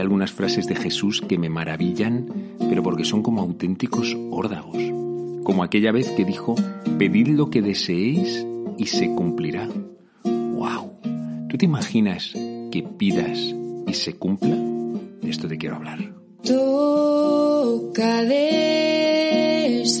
Hay algunas frases de Jesús que me maravillan, pero porque son como auténticos órdagos. Como aquella vez que dijo, pedid lo que deseéis y se cumplirá. ¡Wow! ¿Tú te imaginas que pidas y se cumpla? De esto te quiero hablar. Toca despertar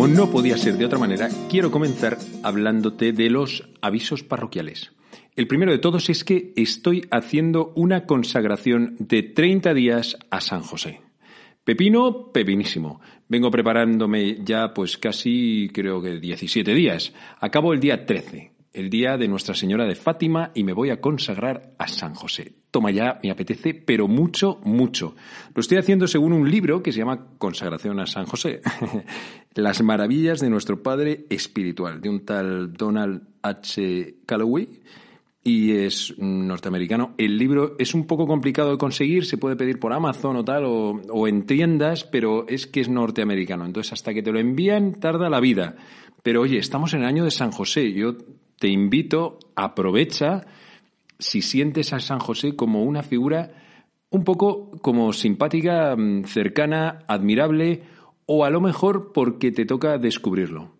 Como no podía ser de otra manera, quiero comenzar hablándote de los avisos parroquiales. El primero de todos es que estoy haciendo una consagración de 30 días a San José. Pepino, pepinísimo. Vengo preparándome ya pues casi creo que 17 días. Acabo el día 13, el día de Nuestra Señora de Fátima y me voy a consagrar a San José. Toma ya, me apetece, pero mucho, mucho. Lo estoy haciendo según un libro que se llama Consagración a San José. Las maravillas de nuestro Padre Espiritual, de un tal Donald H. Calloway y es norteamericano. El libro es un poco complicado de conseguir, se puede pedir por Amazon o tal, o, en tiendas, pero es que es norteamericano. Entonces, hasta que te lo envían, tarda la vida. Pero oye, estamos en el año de San José. Yo te invito, aprovecha si sientes a San José como una figura un poco como simpática, cercana, admirable, o a lo mejor porque te toca descubrirlo.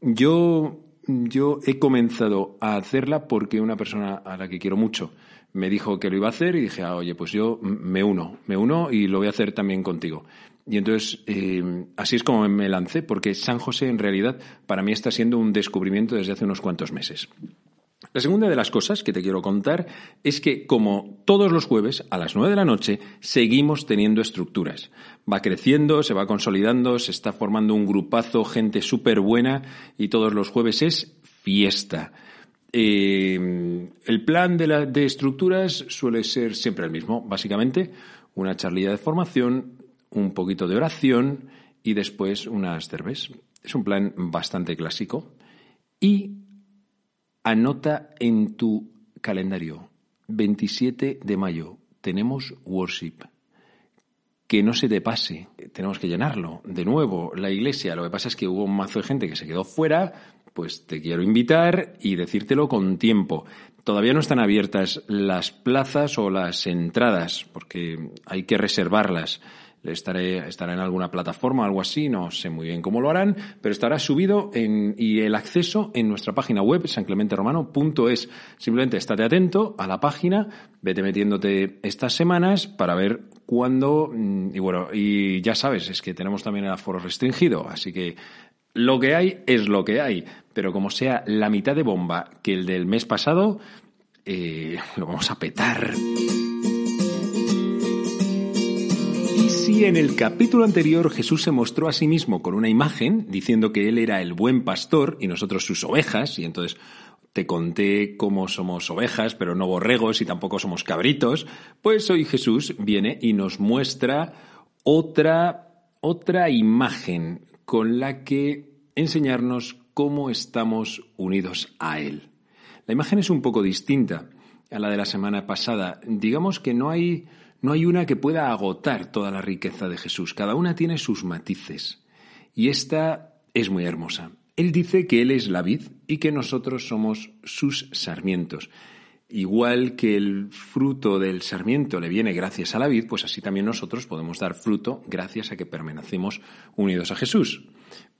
Yo yo he comenzado a hacerla porque una persona a la que quiero mucho me dijo que lo iba a hacer y dije, ah, oye, pues yo me uno, me uno y lo voy a hacer también contigo. Y entonces eh, así es como me lancé, porque San José en realidad para mí está siendo un descubrimiento desde hace unos cuantos meses. La segunda de las cosas que te quiero contar es que, como todos los jueves a las nueve de la noche, seguimos teniendo estructuras. Va creciendo, se va consolidando, se está formando un grupazo, gente súper buena y todos los jueves es fiesta. Eh, el plan de, la, de estructuras suele ser siempre el mismo, básicamente una charlilla de formación, un poquito de oración y después unas cervezas. Es un plan bastante clásico y Anota en tu calendario, 27 de mayo, tenemos worship. Que no se te pase, tenemos que llenarlo. De nuevo, la iglesia, lo que pasa es que hubo un mazo de gente que se quedó fuera, pues te quiero invitar y decírtelo con tiempo. Todavía no están abiertas las plazas o las entradas, porque hay que reservarlas estaré, estará en alguna plataforma o algo así, no sé muy bien cómo lo harán, pero estará subido en, y el acceso en nuestra página web, sanclementeromano.es. Simplemente estate atento a la página, vete metiéndote estas semanas para ver cuándo, y bueno, y ya sabes, es que tenemos también el aforo restringido, así que lo que hay es lo que hay, pero como sea la mitad de bomba que el del mes pasado, eh, lo vamos a petar. Si en el capítulo anterior Jesús se mostró a sí mismo con una imagen diciendo que él era el buen pastor y nosotros sus ovejas, y entonces te conté cómo somos ovejas, pero no borregos y tampoco somos cabritos, pues hoy Jesús viene y nos muestra otra, otra imagen con la que enseñarnos cómo estamos unidos a Él. La imagen es un poco distinta a la de la semana pasada. Digamos que no hay no hay una que pueda agotar toda la riqueza de Jesús. Cada una tiene sus matices. Y esta es muy hermosa. Él dice que Él es la vid y que nosotros somos sus sarmientos. Igual que el fruto del sarmiento le viene gracias a la vid, pues así también nosotros podemos dar fruto gracias a que permanecemos unidos a Jesús.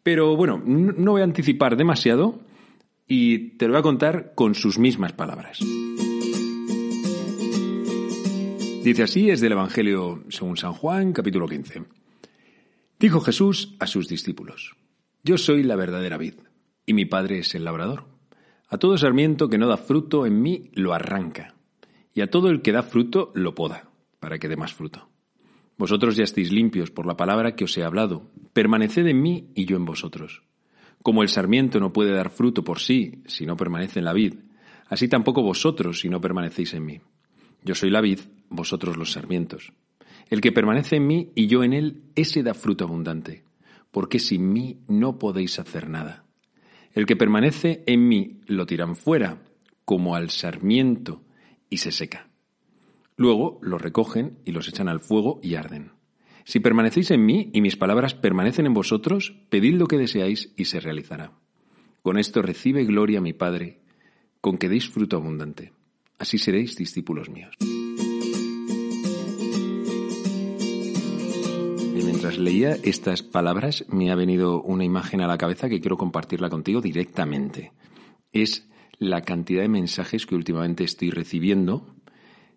Pero bueno, no voy a anticipar demasiado y te lo voy a contar con sus mismas palabras. Dice así, es del Evangelio según San Juan, capítulo 15. Dijo Jesús a sus discípulos, Yo soy la verdadera vid, y mi Padre es el labrador. A todo sarmiento que no da fruto en mí lo arranca, y a todo el que da fruto lo poda, para que dé más fruto. Vosotros ya estáis limpios por la palabra que os he hablado. Permaneced en mí y yo en vosotros. Como el sarmiento no puede dar fruto por sí si no permanece en la vid, así tampoco vosotros si no permanecéis en mí. Yo soy la vid, vosotros los sarmientos. El que permanece en mí y yo en él, ese da fruto abundante, porque sin mí no podéis hacer nada. El que permanece en mí lo tiran fuera, como al sarmiento, y se seca. Luego lo recogen y los echan al fuego y arden. Si permanecéis en mí y mis palabras permanecen en vosotros, pedid lo que deseáis y se realizará. Con esto recibe gloria mi Padre, con que deis fruto abundante. Así seréis discípulos míos. Mientras leía estas palabras me ha venido una imagen a la cabeza que quiero compartirla contigo directamente. Es la cantidad de mensajes que últimamente estoy recibiendo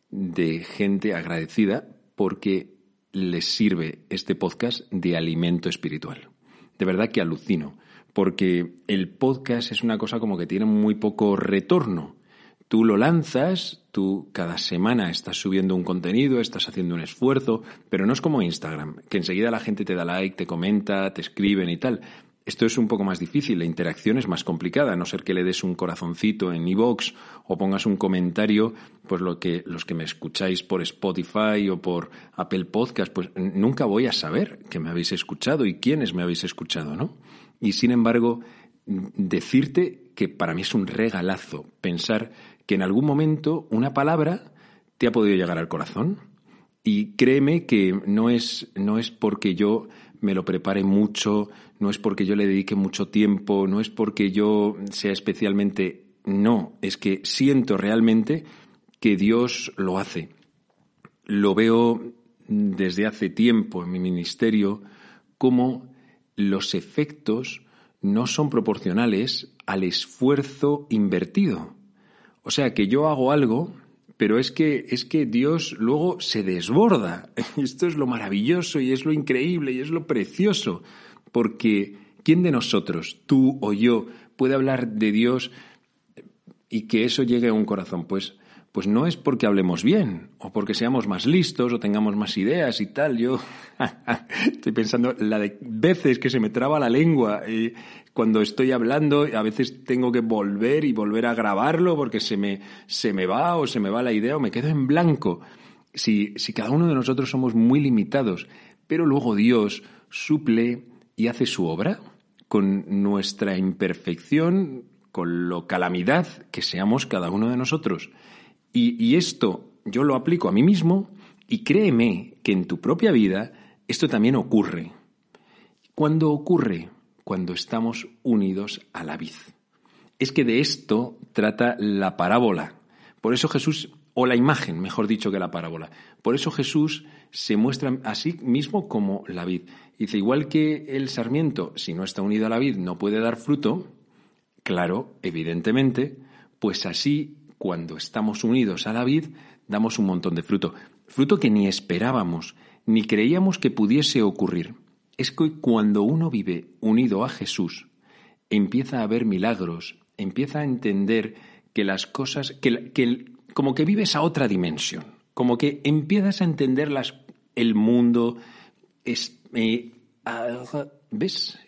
de gente agradecida porque les sirve este podcast de alimento espiritual. De verdad que alucino, porque el podcast es una cosa como que tiene muy poco retorno. Tú lo lanzas, tú cada semana estás subiendo un contenido, estás haciendo un esfuerzo, pero no es como Instagram, que enseguida la gente te da like, te comenta, te escriben y tal. Esto es un poco más difícil, la interacción es más complicada, a no ser que le des un corazoncito en iVoox o pongas un comentario, pues lo que, los que me escucháis por Spotify o por Apple Podcast, pues nunca voy a saber que me habéis escuchado y quiénes me habéis escuchado, ¿no? Y sin embargo, decirte que para mí es un regalazo pensar que en algún momento una palabra te ha podido llegar al corazón. Y créeme que no es, no es porque yo me lo prepare mucho, no es porque yo le dedique mucho tiempo, no es porque yo sea especialmente... No, es que siento realmente que Dios lo hace. Lo veo desde hace tiempo en mi ministerio como los efectos no son proporcionales al esfuerzo invertido. O sea, que yo hago algo, pero es que, es que Dios luego se desborda. Esto es lo maravilloso y es lo increíble y es lo precioso, porque ¿quién de nosotros, tú o yo, puede hablar de Dios y que eso llegue a un corazón? Pues, pues no es porque hablemos bien o porque seamos más listos o tengamos más ideas y tal. Yo estoy pensando la de veces que se me traba la lengua y cuando estoy hablando, a veces tengo que volver y volver a grabarlo porque se me, se me va o se me va la idea o me quedo en blanco. Si, si cada uno de nosotros somos muy limitados, pero luego Dios suple y hace su obra con nuestra imperfección, con lo calamidad que seamos cada uno de nosotros. Y, esto yo lo aplico a mí mismo y créeme que en tu propia vida esto también ocurre. Cuando ocurre, cuando estamos unidos a la vid. Es que de esto trata la parábola. Por eso Jesús, o la imagen, mejor dicho que la parábola. Por eso Jesús se muestra a sí mismo como la vid. Dice, igual que el sarmiento, si no está unido a la vid, no puede dar fruto, claro, evidentemente, pues así, cuando estamos unidos a la vid, damos un montón de fruto. Fruto que ni esperábamos, ni creíamos que pudiese ocurrir es que cuando uno vive unido a Jesús, empieza a ver milagros, empieza a entender que las cosas, que, como que vives a otra dimensión, como que empiezas a entender las, el mundo, es, eh, ah, ¿ves?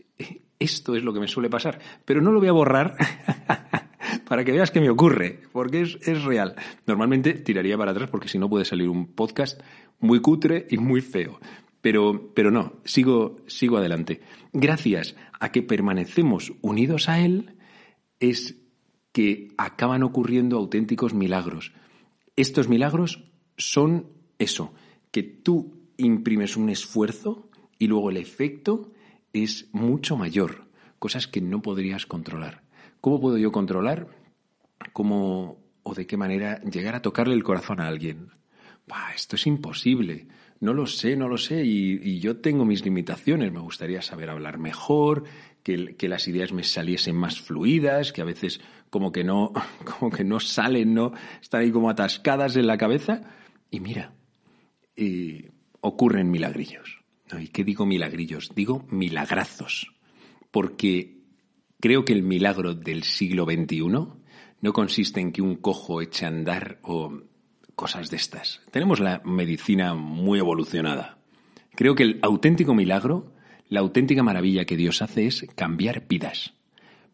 Esto es lo que me suele pasar, pero no lo voy a borrar para que veas que me ocurre, porque es, es real. Normalmente tiraría para atrás porque si no puede salir un podcast muy cutre y muy feo. Pero, pero no, sigo, sigo adelante. Gracias a que permanecemos unidos a Él, es que acaban ocurriendo auténticos milagros. Estos milagros son eso, que tú imprimes un esfuerzo y luego el efecto es mucho mayor. cosas que no podrías controlar. ¿Cómo puedo yo controlar cómo o de qué manera llegar a tocarle el corazón a alguien? Bah, esto es imposible. No lo sé, no lo sé. Y, yo tengo mis limitaciones. Me gustaría saber hablar mejor, que, que, las ideas me saliesen más fluidas, que a veces como que no, como que no salen, no están ahí como atascadas en la cabeza. Y mira, ocurren milagrillos. ¿Y qué digo milagrillos? Digo milagrazos. Porque creo que el milagro del siglo XXI no consiste en que un cojo eche a andar o cosas de estas. Tenemos la medicina muy evolucionada. Creo que el auténtico milagro, la auténtica maravilla que Dios hace es cambiar vidas.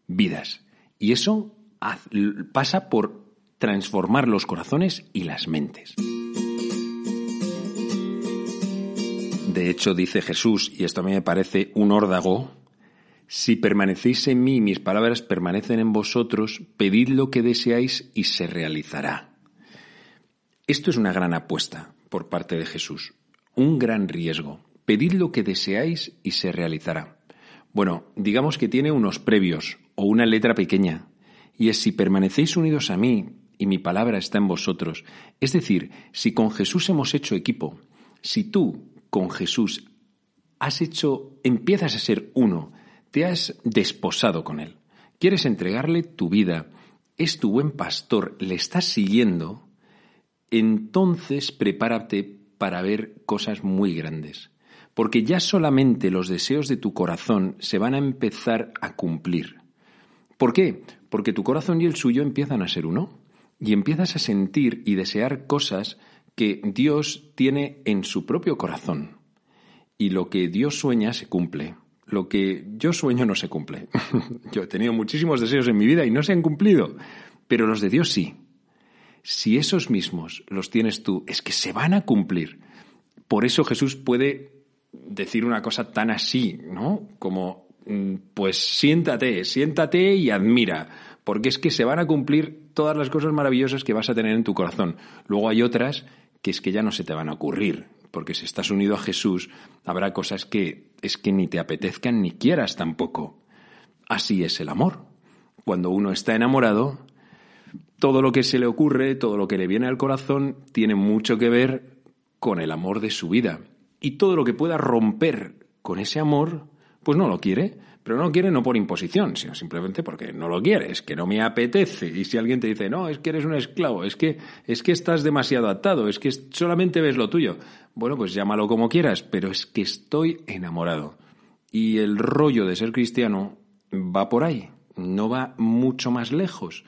Vidas. Y eso pasa por transformar los corazones y las mentes. De hecho, dice Jesús, y esto a mí me parece un órdago, si permanecéis en mí y mis palabras permanecen en vosotros, pedid lo que deseáis y se realizará. Esto es una gran apuesta por parte de Jesús, un gran riesgo. Pedid lo que deseáis y se realizará. Bueno, digamos que tiene unos previos o una letra pequeña, y es si permanecéis unidos a mí y mi palabra está en vosotros. Es decir, si con Jesús hemos hecho equipo, si tú con Jesús has hecho, empiezas a ser uno, te has desposado con Él, quieres entregarle tu vida, es tu buen pastor, le estás siguiendo, entonces prepárate para ver cosas muy grandes, porque ya solamente los deseos de tu corazón se van a empezar a cumplir. ¿Por qué? Porque tu corazón y el suyo empiezan a ser uno, y empiezas a sentir y desear cosas que Dios tiene en su propio corazón. Y lo que Dios sueña se cumple lo que yo sueño no se cumple. yo he tenido muchísimos deseos en mi vida y no se han cumplido, pero los de Dios sí. Si esos mismos los tienes tú, es que se van a cumplir. Por eso Jesús puede decir una cosa tan así, ¿no? Como, mm, pues siéntate, siéntate y admira, porque es que se van a cumplir todas las cosas maravillosas que vas a tener en tu corazón. Luego hay otras que es que ya no se te van a ocurrir, porque si estás unido a Jesús, habrá cosas que es que ni te apetezcan ni quieras tampoco. Así es el amor. Cuando uno está enamorado, todo lo que se le ocurre, todo lo que le viene al corazón, tiene mucho que ver con el amor de su vida. Y todo lo que pueda romper con ese amor, pues no lo quiere. Pero no lo quiere no por imposición, sino simplemente porque no lo quiere, es que no me apetece. Y si alguien te dice, no, es que eres un esclavo, es que, es que estás demasiado atado, es que solamente ves lo tuyo. Bueno, pues llámalo como quieras, pero es que estoy enamorado. Y el rollo de ser cristiano va por ahí, no va mucho más lejos,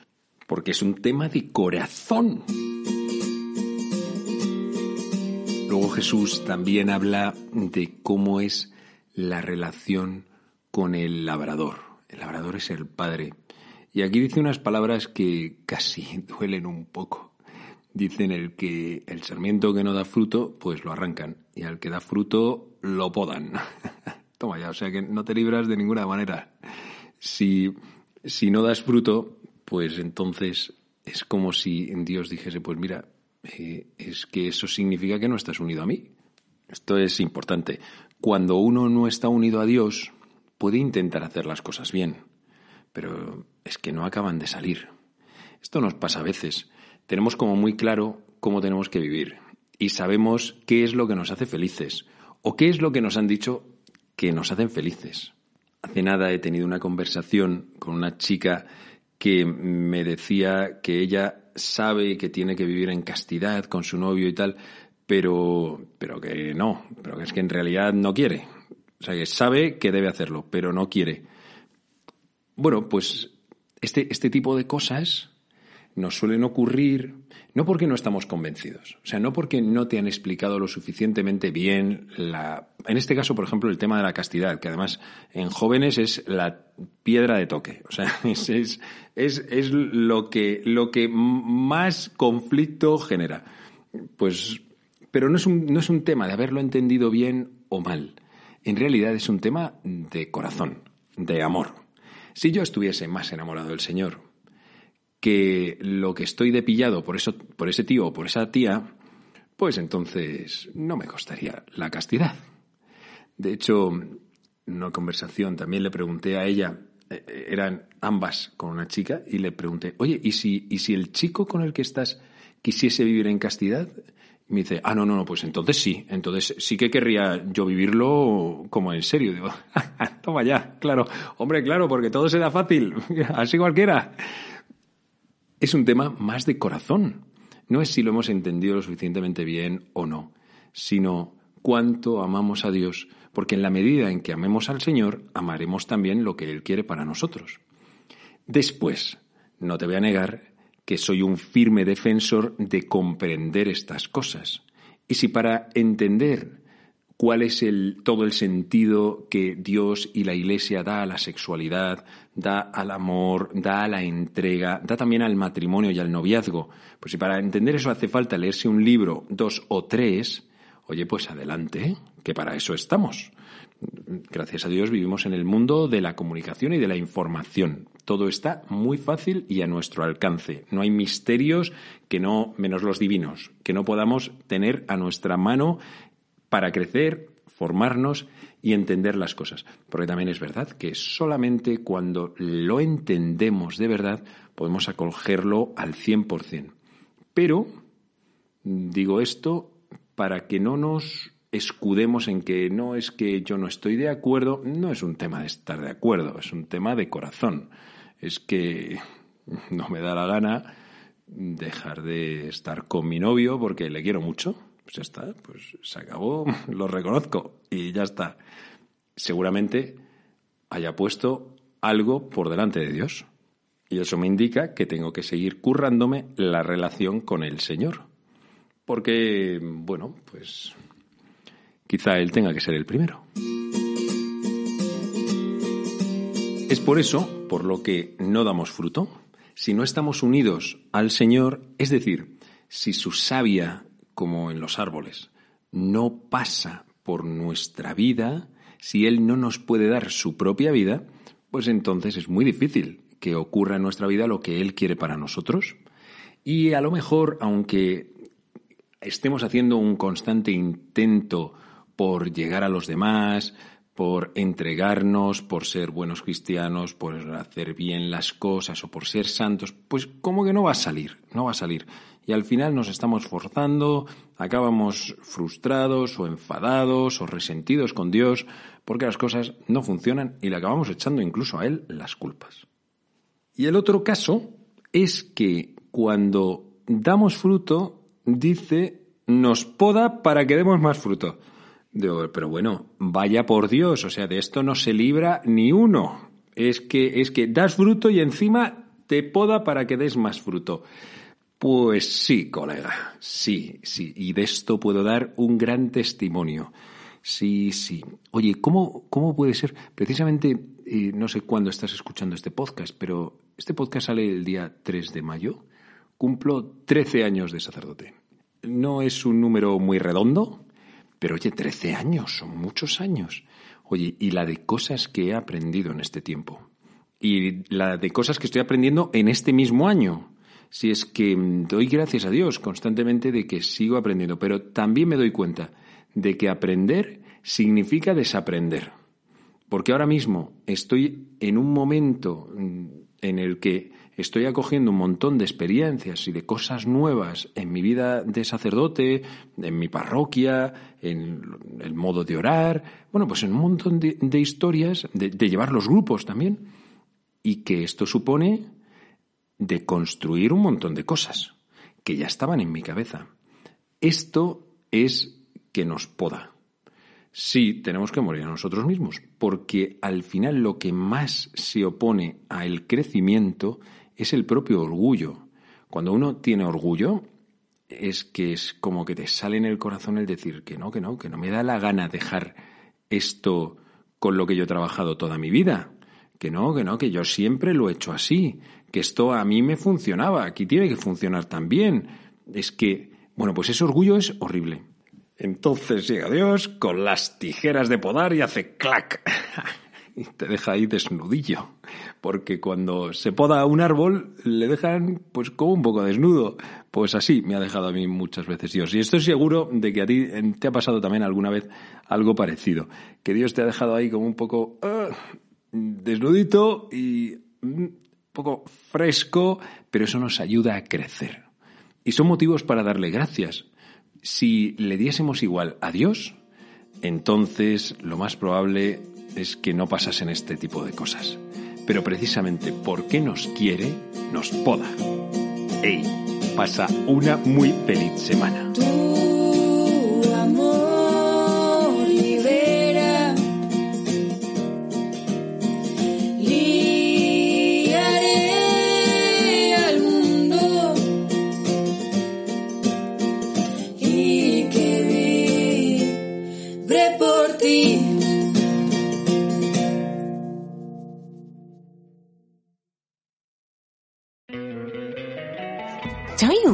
porque es un tema de corazón. Luego Jesús también habla de cómo es la relación con el labrador. El labrador es el padre. Y aquí dice unas palabras que casi duelen un poco. Dicen el que el sarmiento que no da fruto, pues lo arrancan. Y al que da fruto, lo podan. Toma ya, o sea que no te libras de ninguna manera. Si, si no das fruto, pues entonces es como si Dios dijese, pues mira, eh, es que eso significa que no estás unido a mí. Esto es importante. Cuando uno no está unido a Dios, puede intentar hacer las cosas bien, pero es que no acaban de salir. Esto nos pasa a veces. Tenemos como muy claro cómo tenemos que vivir y sabemos qué es lo que nos hace felices o qué es lo que nos han dicho que nos hacen felices. Hace nada he tenido una conversación con una chica que me decía que ella sabe que tiene que vivir en castidad con su novio y tal, pero, pero que no, pero que es que en realidad no quiere. O sea, que sabe que debe hacerlo, pero no quiere. Bueno, pues este, este tipo de cosas nos suelen ocurrir no porque no estamos convencidos, o sea, no porque no te han explicado lo suficientemente bien la... En este caso, por ejemplo, el tema de la castidad, que además en jóvenes es la piedra de toque, o sea, es, es, es, es lo, que, lo que más conflicto genera. Pues, pero no es, un, no es un tema de haberlo entendido bien o mal en realidad es un tema de corazón, de amor. Si yo estuviese más enamorado del Señor que lo que estoy depillado por, eso, por ese tío o por esa tía, pues entonces no me costaría la castidad. De hecho, en una conversación también le pregunté a ella eh, eran ambas con una chica y le pregunté, oye, ¿y si, ¿y si el chico con el que estás quisiese vivir en castidad? Me dice, ah, no, no, no, pues entonces sí, entonces sí que querría yo vivirlo como en serio. Digo, toma ya, claro, hombre, claro, porque todo será fácil, así cualquiera. Es un tema más de corazón. No es si lo hemos entendido lo suficientemente bien o no, sino cuánto amamos a Dios, porque en la medida en que amemos al Señor, amaremos también lo que Él quiere para nosotros. Después, no te voy a negar que soy un firme defensor de comprender estas cosas. Y si para entender cuál es el, todo el sentido que Dios y la Iglesia da a la sexualidad, da al amor, da a la entrega, da también al matrimonio y al noviazgo. Pues si para entender eso hace falta leerse un libro, dos o tres, oye, pues adelante, que para eso estamos. Gracias a Dios vivimos en el mundo de la comunicación y de la información. Todo está muy fácil y a nuestro alcance. No hay misterios que no, menos los divinos, que no podamos tener a nuestra mano para crecer, formarnos y entender las cosas. Porque también es verdad que solamente cuando lo entendemos de verdad podemos acogerlo al 100%. Pero, digo esto para que no nos escudemos en que no es que yo no estoy de acuerdo, no es un tema de estar de acuerdo, es un tema de corazón. Es que no me da la gana dejar de estar con mi novio porque le quiero mucho pues ya está, pues se acabó, lo reconozco y ya está. Seguramente haya puesto algo por delante de Dios. Y eso me indica que tengo que seguir currándome la relación con el Señor. Porque, bueno, pues quizá Él tenga que ser el primero. Es por eso por lo que no damos fruto. Si no estamos unidos al Señor, es decir, si su savia como en los árboles. No pasa por nuestra vida si Él no nos puede dar su propia vida, pues entonces es muy difícil que ocurra en nuestra vida lo que Él quiere para nosotros. Y a lo mejor, aunque estemos haciendo un constante intento por llegar a los demás, por entregarnos, por ser buenos cristianos, por hacer bien las cosas o por ser santos, pues como que no va a salir, no va a salir y al final nos estamos forzando, acabamos frustrados o enfadados o resentidos con Dios porque las cosas no funcionan y le acabamos echando incluso a Él las culpas. Y el otro caso es que cuando damos fruto, dice, nos poda para que demos más fruto. Pero bueno, vaya por Dios, o sea, de esto no se libra ni uno. Es que, es que das fruto y encima te poda para que des más fruto. Pues sí, colega, sí, sí, y de esto puedo dar un gran testimonio. Sí, sí. Oye, ¿cómo, cómo puede ser? Precisamente, eh, no sé cuándo estás escuchando este podcast, pero este podcast sale el día 3 de mayo. Cumplo 13 años de sacerdote. No es un número muy redondo, pero oye, 13 años, son muchos años. Oye, y la de cosas que he aprendido en este tiempo. Y la de cosas que estoy aprendiendo en este mismo año si es que doy gracias a Dios constantemente de que sigo aprendiendo, pero también me doy cuenta de que aprender significa desaprender. Porque ahora mismo estoy en un momento mm, en el que estoy acogiendo un montón de experiencias y de cosas nuevas en mi vida de sacerdote, en mi parroquia, en el modo de orar, bueno, pues en un montón de, historias, de llevar los grupos también, y que esto supone de construir un montón de cosas que ya estaban en mi cabeza. Esto es que nos poda. Sí, tenemos que morir a nosotros mismos, porque al final lo que más se opone al crecimiento es el propio orgullo. Cuando uno tiene orgullo, es que es como que te sale en el corazón el decir que no, que no, que no me da la gana dejar esto con lo que yo he trabajado toda mi vida. Que no, que no, que yo siempre lo he hecho así, que esto a mí me funcionaba, aquí tiene que funcionar también. Es que, bueno, pues ese orgullo es horrible. Entonces llega Dios con las tijeras de podar y hace clac. y te deja ahí desnudillo. Porque cuando se poda un árbol, le dejan pues como un poco desnudo. Pues así me ha dejado a mí muchas veces Dios. Y estoy seguro de que a ti te ha pasado también alguna vez algo parecido. Que Dios te ha dejado ahí como un poco... Ah, desnudito y un poco fresco, pero eso nos ayuda a crecer. Y son motivos para darle gracias. Si le diésemos igual a Dios, entonces lo más probable es que no pasasen este tipo de cosas. Pero precisamente porque nos quiere, nos poda. ¡Ey! Pasa una muy feliz semana.